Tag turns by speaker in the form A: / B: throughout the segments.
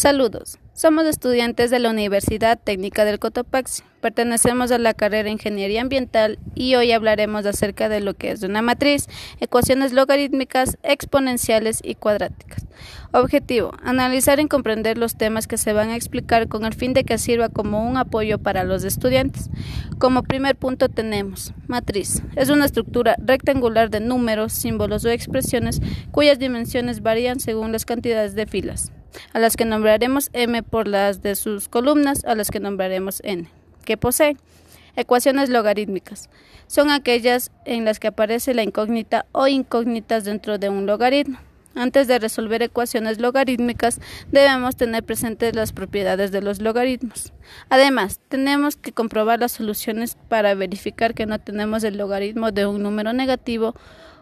A: Saludos, somos estudiantes de la Universidad Técnica del Cotopaxi. Pertenecemos a la carrera Ingeniería Ambiental y hoy hablaremos acerca de lo que es una matriz, ecuaciones logarítmicas, exponenciales y cuadráticas. Objetivo: analizar y comprender los temas que se van a explicar con el fin de que sirva como un apoyo para los estudiantes. Como primer punto tenemos matriz. Es una estructura rectangular de números, símbolos o expresiones cuyas dimensiones varían según las cantidades de filas a las que nombraremos m por las de sus columnas, a las que nombraremos n, que posee. Ecuaciones logarítmicas son aquellas en las que aparece la incógnita o incógnitas dentro de un logaritmo. Antes de resolver ecuaciones logarítmicas debemos tener presentes las propiedades de los logaritmos. Además, tenemos que comprobar las soluciones para verificar que no tenemos el logaritmo de un número negativo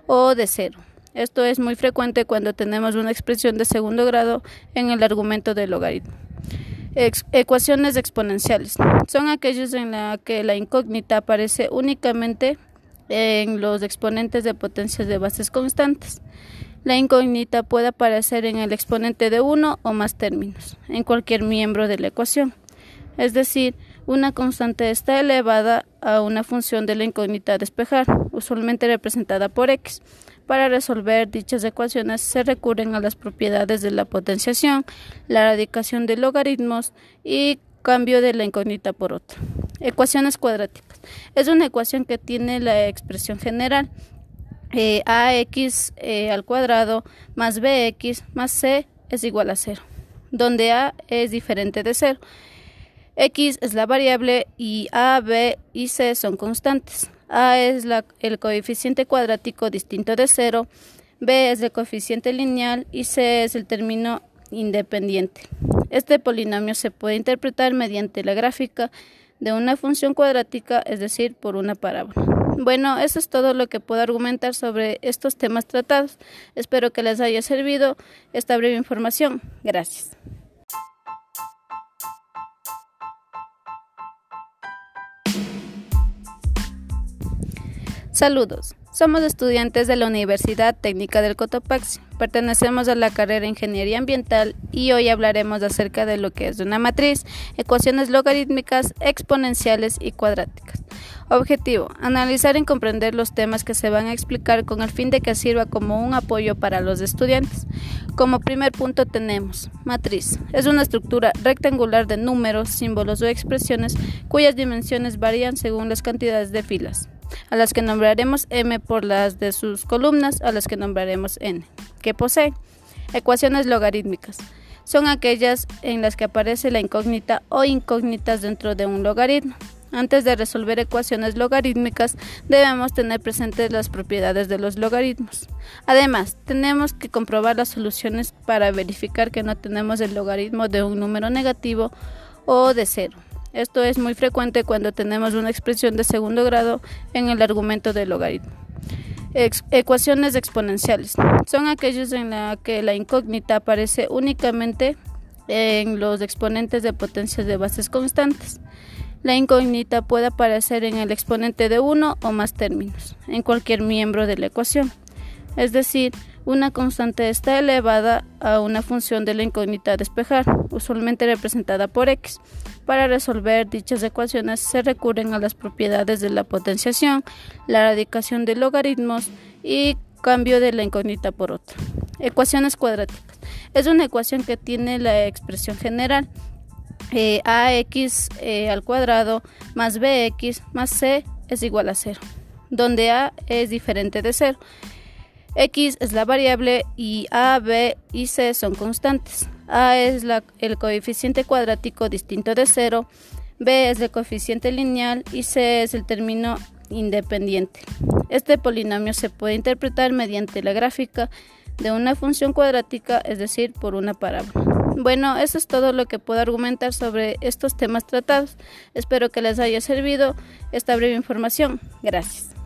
A: o de cero. Esto es muy frecuente cuando tenemos una expresión de segundo grado en el argumento del logaritmo. ecuaciones exponenciales son aquellas en las que la incógnita aparece únicamente en los exponentes de potencias de bases constantes. La incógnita puede aparecer en el exponente de uno o más términos, en cualquier miembro de la ecuación. Es decir, una constante está elevada a una función de la incógnita a despejar, usualmente representada por x. Para resolver dichas ecuaciones se recurren a las propiedades de la potenciación, la radicación de logaritmos y cambio de la incógnita por otra. Ecuaciones cuadráticas. Es una ecuación que tiene la expresión general eh, ax eh, al cuadrado más bx más c es igual a cero, donde a es diferente de cero. x es la variable y a, b y c son constantes. A es el coeficiente cuadrático distinto de cero, B es el coeficiente lineal y C es el término independiente. Este polinomio se puede interpretar mediante la gráfica de una función cuadrática, es decir, por una parábola. Bueno, eso es todo lo que puedo argumentar sobre estos temas tratados. Espero que les haya servido esta breve información. Gracias. Saludos, somos estudiantes de la Universidad Técnica del Cotopaxi. Pertenecemos a la carrera Ingeniería Ambiental y hoy hablaremos acerca de lo que es una matriz, ecuaciones logarítmicas, exponenciales y cuadráticas. Objetivo: analizar y comprender los temas que se van a explicar con el fin de que sirva como un apoyo para los estudiantes. Como primer punto tenemos matriz. Es una estructura rectangular de números, símbolos o expresiones cuyas dimensiones varían según las cantidades de filas a las que nombraremos m por las de sus columnas, a las que nombraremos n, que posee. Ecuaciones logarítmicas son aquellas en las que aparece la incógnita o incógnitas dentro de un logaritmo. Antes de resolver ecuaciones logarítmicas debemos tener presentes las propiedades de los logaritmos. Además, tenemos que comprobar las soluciones para verificar que no tenemos el logaritmo de un número negativo o de cero. Esto es muy frecuente cuando tenemos una expresión de segundo grado en el argumento del logaritmo. ecuaciones exponenciales son aquellas en las que la incógnita aparece únicamente en los exponentes de potencias de bases constantes. La incógnita puede aparecer en el exponente de uno o más términos, en cualquier miembro de la ecuación. Es decir, una constante está elevada a una función de la incógnita a despejar, usualmente representada por x. Para resolver dichas ecuaciones se recurren a las propiedades de la potenciación, la radicación de logaritmos y cambio de la incógnita por otra. Ecuaciones cuadráticas. Es una ecuación que tiene la expresión general eh, ax eh, al cuadrado más bx más c es igual a cero, donde a es diferente de cero. X es la variable y A, B y C son constantes. A es el coeficiente cuadrático distinto de cero, B es el coeficiente lineal y C es el término independiente. Este polinomio se puede interpretar mediante la gráfica de una función cuadrática, es decir, por una parábola. Bueno, eso es todo lo que puedo argumentar sobre estos temas tratados. Espero que les haya servido esta breve información. Gracias.